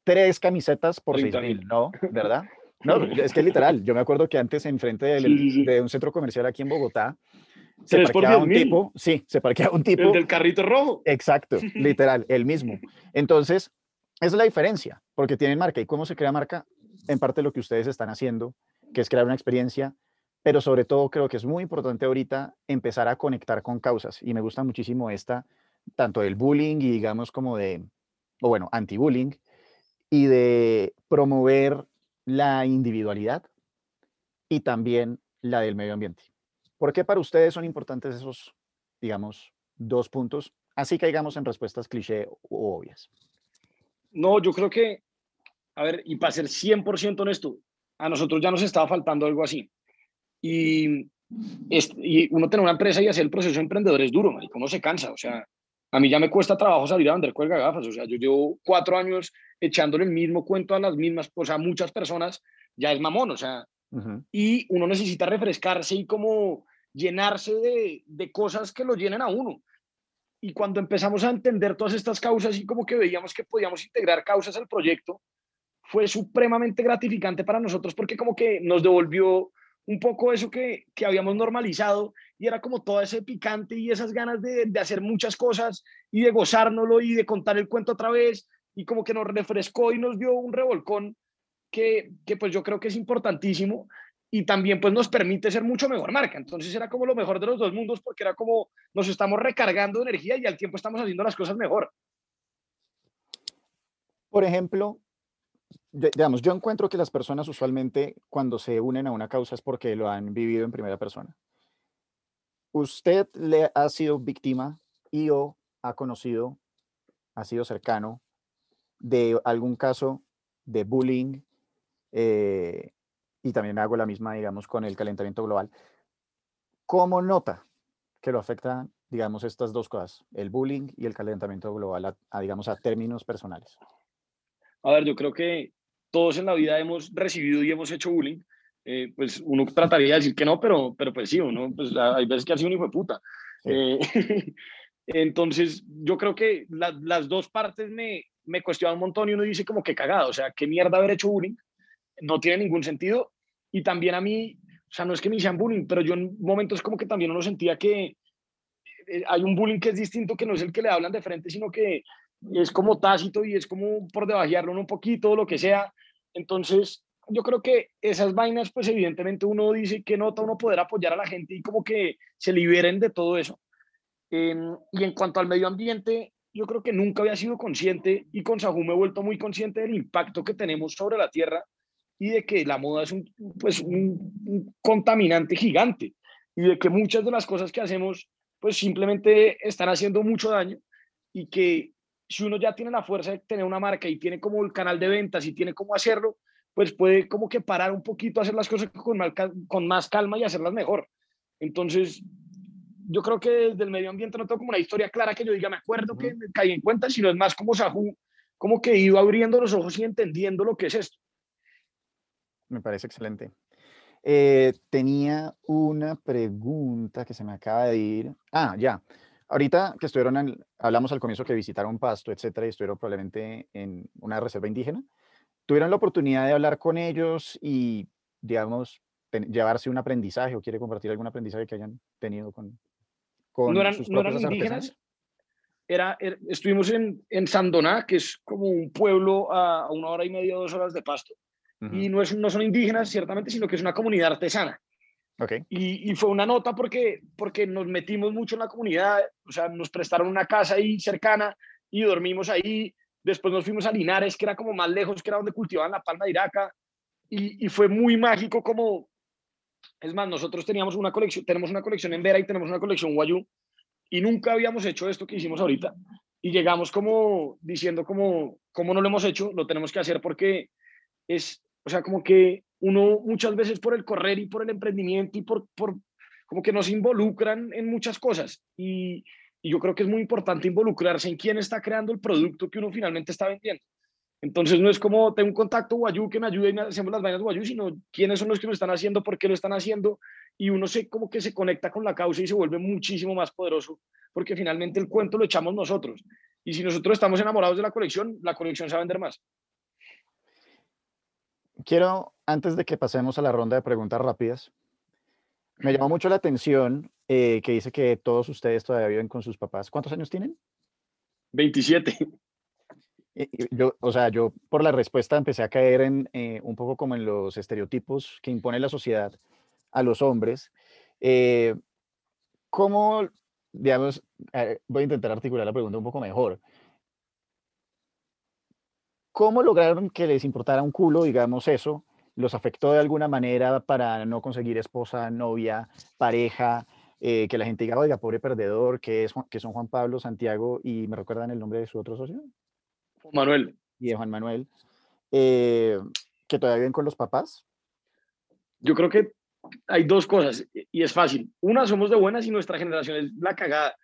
tres camisetas por 6 mil, ¿no? ¿Verdad? No, es que literal, yo me acuerdo que antes enfrente de, de un centro comercial aquí en Bogotá, se parqueaba un tipo, sí, se parqueaba un tipo. El del carrito rojo. Exacto, literal, el mismo. Entonces, esa es la diferencia, porque tienen marca. ¿Y cómo se crea marca? En parte lo que ustedes están haciendo, que es crear una experiencia, pero sobre todo creo que es muy importante ahorita empezar a conectar con causas. Y me gusta muchísimo esta, tanto del bullying y digamos como de, o bueno, anti-bullying, y de promover la individualidad y también la del medio ambiente. ¿Por qué para ustedes son importantes esos, digamos, dos puntos? Así caigamos en respuestas cliché o obvias. No, yo creo que, a ver, y para ser 100% honesto, a nosotros ya nos estaba faltando algo así. Y, y uno tener una empresa y hacer el proceso de emprendedor es duro, y ¿Cómo se cansa? O sea, a mí ya me cuesta trabajo salir a vender cuelga gafas. O sea, yo llevo cuatro años echándole el mismo cuento a las mismas, o sea, muchas personas, ya es mamón, o sea, y uno necesita refrescarse y como llenarse de, de cosas que lo llenen a uno. Y cuando empezamos a entender todas estas causas y como que veíamos que podíamos integrar causas al proyecto, fue supremamente gratificante para nosotros porque como que nos devolvió un poco eso que, que habíamos normalizado y era como todo ese picante y esas ganas de, de hacer muchas cosas y de gozárnoslo y de contar el cuento otra vez y como que nos refrescó y nos dio un revolcón que, que pues yo creo que es importantísimo y también pues nos permite ser mucho mejor marca. Entonces era como lo mejor de los dos mundos porque era como nos estamos recargando energía y al tiempo estamos haciendo las cosas mejor. Por ejemplo, digamos, yo encuentro que las personas usualmente cuando se unen a una causa es porque lo han vivido en primera persona. ¿Usted le ha sido víctima y o ha conocido, ha sido cercano de algún caso de bullying eh, y también hago la misma, digamos, con el calentamiento global. ¿Cómo nota que lo afectan, digamos, estas dos cosas, el bullying y el calentamiento global, a, digamos, a términos personales? A ver, yo creo que todos en la vida hemos recibido y hemos hecho bullying. Eh, pues uno trataría de decir que no, pero, pero pues sí, uno, pues hay veces que ha sido un hijo de puta. Eh, entonces, yo creo que las dos partes me, me cuestionan un montón y uno dice como que cagado, o sea, qué mierda haber hecho bullying no tiene ningún sentido. Y también a mí, o sea, no es que me hicieran bullying, pero yo en momentos como que también uno sentía que eh, hay un bullying que es distinto, que no es el que le hablan de frente, sino que es como tácito y es como por debajearlo un poquito, lo que sea. Entonces, yo creo que esas vainas, pues evidentemente uno dice que nota uno poder apoyar a la gente y como que se liberen de todo eso. Em, y en cuanto al medio ambiente, yo creo que nunca había sido consciente y con Sajú me he vuelto muy consciente del impacto que tenemos sobre la tierra y de que la moda es un, pues, un, contaminante gigante y de que muchas de las cosas que hacemos pues simplemente están haciendo mucho daño y que si uno ya tiene la fuerza de tener una marca y tiene como el canal de ventas y tiene cómo hacerlo, pues puede como que parar un poquito, hacer las cosas con, con más calma y hacerlas mejor. Entonces, yo creo que desde el medio ambiente no tengo como una historia clara que yo diga, me acuerdo que me caí en cuenta, sino es más como Sahu, como que iba abriendo los ojos y entendiendo lo que es esto. Me parece excelente. Eh, tenía una pregunta que se me acaba de ir. Ah, ya. Ahorita que estuvieron, hablamos al comienzo que visitaron Pasto, etcétera, y estuvieron probablemente en una reserva indígena. ¿Tuvieron la oportunidad de hablar con ellos y, digamos, llevarse un aprendizaje o quiere compartir algún aprendizaje que hayan tenido con, con no eran, sus no eran indígenas. Era, er, estuvimos en, en Sandoná, que es como un pueblo a, una hora y media, dos horas de Pasto y no, es, no son indígenas, ciertamente, sino que es una comunidad artesana. Okay. Y, y, fue una nota porque, porque nos metimos mucho en la comunidad, o sea, nos prestaron una casa ahí cercana y dormimos ahí. Después nos fuimos a Linares, que era como más lejos, que era donde cultivaban la palma de Iraca. y, y, fue muy mágico como, es más, nosotros teníamos una colección, tenemos una colección en Vera y tenemos una colección Guayú y nunca habíamos hecho esto que hicimos ahorita. Y llegamos como diciendo como, ¿cómo no lo hemos hecho? Lo tenemos que hacer porque es, o sea, como que uno muchas veces por el correr y por el emprendimiento y por, por como que nos involucran en muchas cosas. Y, y yo creo que es muy importante involucrarse en quién está creando el producto que uno finalmente está vendiendo. Entonces no es como tengo un contacto guayú que me ayude y hacemos las vainas guayú, sino quiénes son los que lo están haciendo, por qué lo están haciendo y uno se como que se conecta con la causa y se vuelve muchísimo más poderoso porque finalmente el cuento lo echamos nosotros. Y si nosotros estamos enamorados de la colección, la colección se va a vender más. Quiero, antes de que pasemos a la ronda de preguntas rápidas, me llamó mucho la atención eh, que dice que todos ustedes todavía viven con sus papás. ¿Cuántos años tienen? 27. Yo, o sea, yo por la respuesta empecé a caer en eh, un poco como en los estereotipos que impone la sociedad a los hombres. Eh, ¿Cómo, digamos, voy a intentar articular la pregunta un poco mejor? ¿Cómo lograron que les importara un culo, digamos eso, los afectó de alguna manera para no conseguir esposa, novia, pareja, eh, que la gente diga, oiga, pobre perdedor, que, es, que son Juan Pablo, Santiago y me recuerdan el nombre de su otro socio. Juan Manuel. Y de Juan Manuel. Eh, que todavía viven con los papás. Yo creo que hay dos cosas y es fácil. Una, somos de buenas y nuestra generación es la cagada.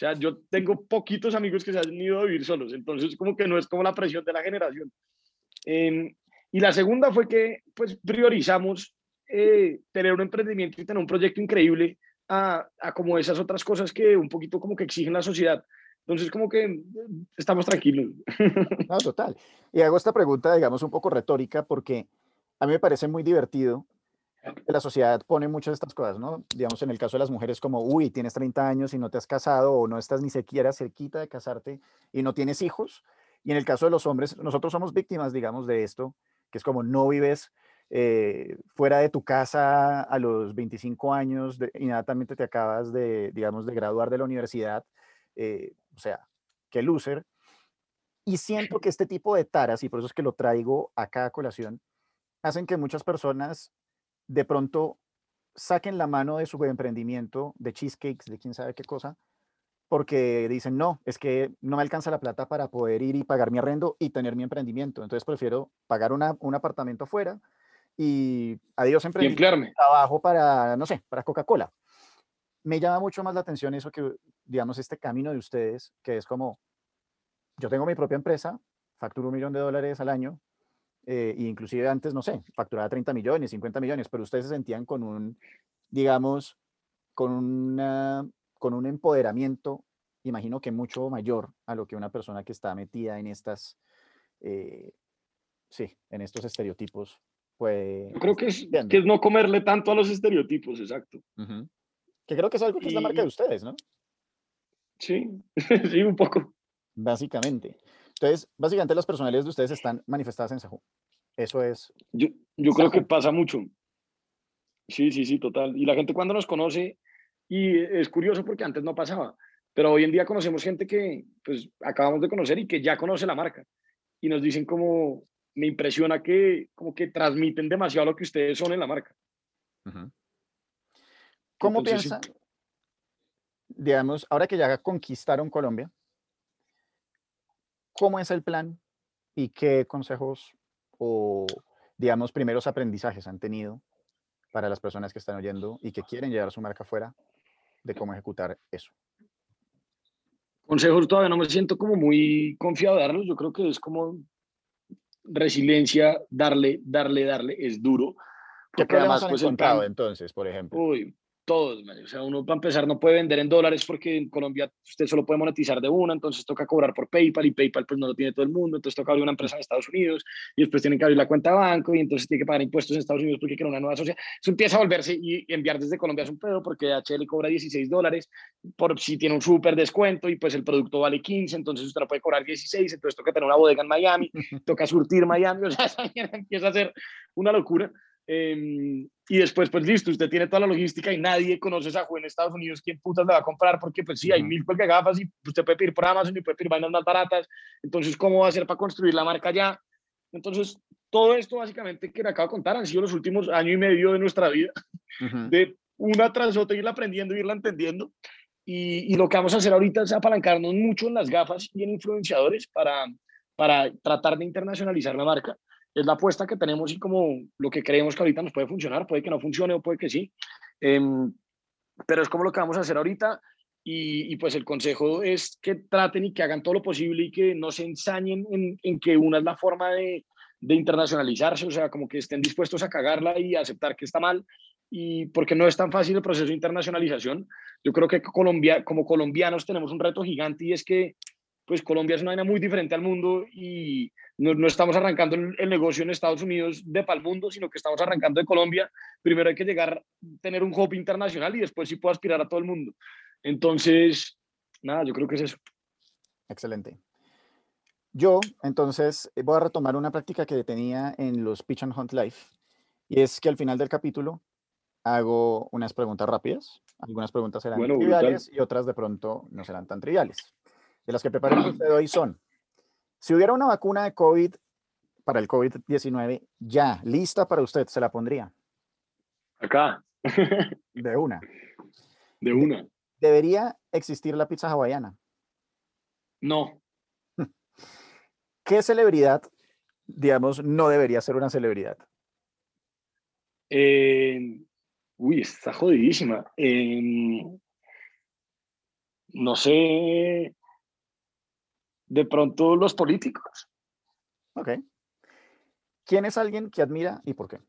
Sea, yo tengo poquitos amigos que se han ido a vivir solos, entonces como que no es como la presión de la generación. Em, y la segunda fue que pues priorizamos eh, tener un emprendimiento y tener un proyecto increíble a, a, como esas otras cosas que un poquito como que exigen la sociedad. Entonces como que estamos tranquilos. No, total. Y hago esta pregunta, digamos, un poco retórica porque a mí me parece muy divertido la sociedad pone muchas de estas cosas, ¿no? Digamos, en el caso de las mujeres como, uy, tienes 30 años y no te has casado o no estás ni siquiera cerquita de casarte y no tienes hijos. Y en el caso de los hombres, nosotros somos víctimas, digamos, de esto, que es como no vives eh, fuera de tu casa a los 25 años, de, inmediatamente te acabas de, digamos, de graduar de la universidad, eh, o sea, qué loser. Y siento que este tipo de taras, y por eso es que lo traigo acá a colación, hacen que muchas personas de pronto saquen la mano de su emprendimiento, de cheesecakes, de quién sabe qué cosa, porque dicen, no, es que no me alcanza la plata para poder ir y pagar mi arrendo y tener mi emprendimiento. Entonces prefiero pagar una, un apartamento fuera y adiós emprendimiento, trabajo para, no sé, para Coca-Cola. Me llama mucho más la atención eso que, digamos, este camino de ustedes, que es como, yo tengo mi propia empresa, facturo un millón de dólares al año, eh, inclusive antes, no sé, facturaba 30 millones, 50 millones, pero ustedes se sentían con un, digamos, con, una, con un empoderamiento, imagino que mucho mayor a lo que una persona que está metida en estas, eh, sí, en estos estereotipos puede... Yo creo que es, que es, no comerle tanto a los estereotipos, exacto. Que creo que es algo que es la marca de ustedes, ¿no? Sí, sí, un poco. Básicamente. Entonces, básicamente las personalidades de ustedes están manifestadas en Sahu. Eso es. Yo, yo creo que pasa mucho. Sí, sí, sí, total. Y la gente cuando nos conoce, y es curioso porque antes no pasaba, pero hoy en día conocemos gente que pues acabamos de conocer y que ya conoce la marca. Y nos dicen como, me impresiona que como que transmiten demasiado lo que ustedes son en la marca. ¿Cómo piensan? Digamos, ahora que ya conquistaron Colombia, ¿Cómo es el plan y qué consejos o, digamos, primeros aprendizajes han tenido para las personas que están oyendo y que quieren llevar su marca afuera de cómo ejecutar eso? Consejos todavía no me siento como muy confiado de darlos. Yo creo que es como resiliencia, darle, darle, darle. Es duro. ¿Qué problemas han pues, encontrado entonces, por ejemplo? Uy, todos, o sea, uno para empezar no puede vender en dólares porque en Colombia usted solo puede monetizar de una, entonces toca cobrar por PayPal y PayPal pues no lo tiene todo el mundo, entonces toca abrir una empresa en Estados Unidos y después tienen que abrir la cuenta de banco y entonces tiene que pagar impuestos en Estados Unidos porque quiere una nueva sociedad. Eso empieza a volverse y enviar desde Colombia es un pedo porque HL cobra 16 dólares por si tiene un súper descuento y pues el producto vale 15, entonces usted no puede cobrar 16, entonces toca tener una bodega en Miami, toca surtir Miami, o sea, empieza a ser una locura. Eh, y después, pues listo, usted tiene toda la logística y nadie conoce esa juez en Estados Unidos, ¿quién putas le va a comprar? Porque pues sí, hay mil de gafas y usted puede pedir por Amazon y puede pedir vainas más baratas. Entonces, ¿cómo va a hacer para construir la marca ya? Entonces, todo esto básicamente que le acabo de contar han sido los últimos año y medio de nuestra vida, de una tras otra irla aprendiendo, irla entendiendo. Y, y, lo que vamos a hacer ahorita es apalancarnos mucho en las gafas y en influenciadores para, para tratar de internacionalizar la marca. Es la apuesta que tenemos y como lo que creemos que ahorita nos puede funcionar, puede que no funcione o puede que sí. Eh, pero es como lo que vamos a hacer ahorita. Y, pues el consejo es que traten y que hagan todo lo posible y que no se ensañen en, en que una es la forma de, internacionalizarse, o sea, como que estén dispuestos a cagarla y aceptar que está mal, y porque no es tan fácil el proceso de internacionalización. Yo creo que Colombia, como colombianos tenemos un reto gigante y es que pues Colombia es una vaina muy diferente al mundo y no, no estamos arrancando el, el, negocio en Estados Unidos de pal mundo, sino que estamos arrancando de Colombia. Primero hay que llegar, tener un hub internacional y después sí puedo aspirar a todo el mundo. Entonces, nada, yo creo que es eso. Excelente. Yo, entonces, voy a retomar una práctica que tenía en los Pitch and Hunt Live, y es que al final del capítulo hago unas preguntas rápidas. Algunas preguntas serán bueno, triviales brutal. y otras de pronto no serán tan triviales. De las que preparé para usted hoy son, si hubiera una vacuna de COVID para el COVID-19 ya lista para usted, ¿se la pondría? Acá. De una. De una. ¿Debería existir la pizza hawaiana? No. ¿Qué celebridad, digamos, no debería ser una celebridad? Eh, uy, está jodidísima. Eh, no sé, de pronto los políticos. Ok. ¿Quién es alguien que admira y por qué?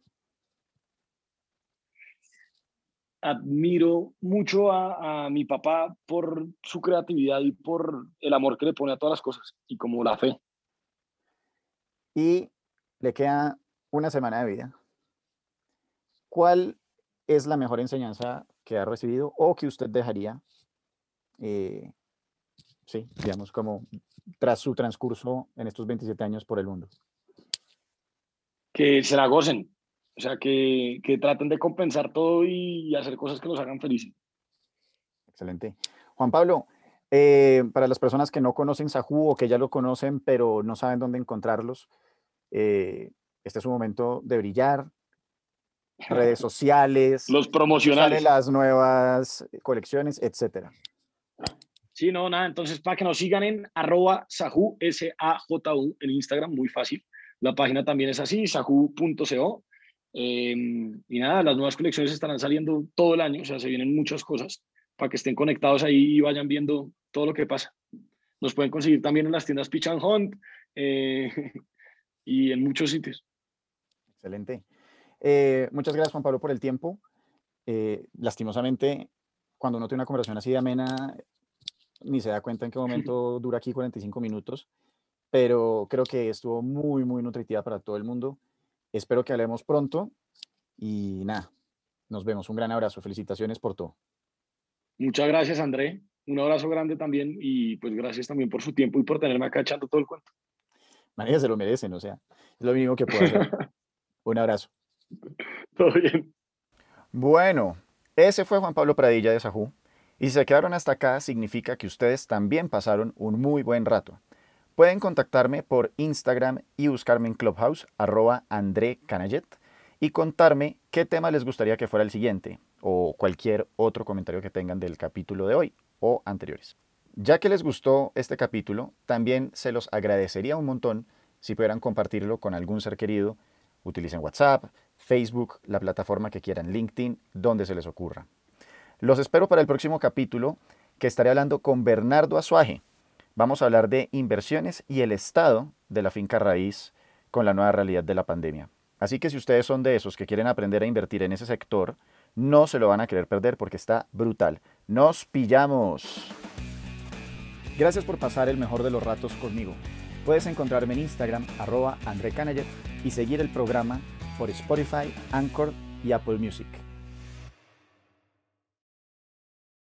Admiro mucho a, a, mi papá por su creatividad y por el amor que le pone a todas las cosas y como la fe. Y le queda una semana de vida. ¿Cuál es la mejor enseñanza que ha recibido o que usted dejaría, eh, sí, digamos, como tras su transcurso en estos 27 años por el mundo? Que se la gocen, o sea, que, que traten de compensar todo y hacer cosas que los hagan felices. Excelente. Juan Pablo, eh, para las personas que no conocen Sahu o que ya lo conocen pero no saben dónde encontrarlos, eh, este es un momento de brillar. Redes sociales, los promocionales, las nuevas colecciones, etcétera. Sí, no, nada. Entonces, para que nos sigan en arroba Sahu, S-A-J-U, en Instagram, muy fácil. La página también es así, sahu.co. Eh, y nada, las nuevas colecciones estarán saliendo todo el año, o sea, se vienen muchas cosas para que estén conectados ahí y vayan viendo todo lo que pasa. Nos pueden conseguir también en las tiendas Pitch and Hunt eh, y en muchos sitios. Excelente. Eh, muchas gracias, Juan Pablo, por el tiempo. Eh, lastimosamente, cuando uno tiene una conversación así de amena, ni se da cuenta en qué momento dura aquí 45 minutos, pero creo que estuvo muy, muy nutritiva para todo el mundo. Espero que hablemos pronto y nada, nos vemos. Un gran abrazo. Felicitaciones por todo. Muchas gracias, André. Un abrazo grande también y pues gracias también por su tiempo y por tenerme acá echando todo el cuento. María se lo merecen, o sea, es lo mínimo que puedo hacer. Un abrazo. Todo bien. Bueno, ese fue Juan Pablo Pradilla de Sajú. Y si se quedaron hasta acá, significa que ustedes también pasaron un muy buen rato. Pueden contactarme por Instagram y buscarme en Clubhouse, arroba André y contarme qué tema les gustaría que fuera el siguiente, o cualquier otro comentario que tengan del capítulo de hoy o anteriores. Ya que les gustó este capítulo, también se los agradecería un montón si pudieran compartirlo con algún ser querido. Utilicen WhatsApp, Facebook, la plataforma que quieran, LinkedIn, donde se les ocurra. Los espero para el próximo capítulo que estaré hablando con Bernardo Azuaje. Vamos a hablar de inversiones y el estado de la finca raíz con la nueva realidad de la pandemia. Así que si ustedes son de esos que quieren aprender a invertir en ese sector, no se lo van a querer perder porque está brutal. Nos pillamos. Gracias por pasar el mejor de los ratos conmigo. Puedes encontrarme en Instagram, arroba André y seguir el programa por Spotify, Anchor y Apple Music.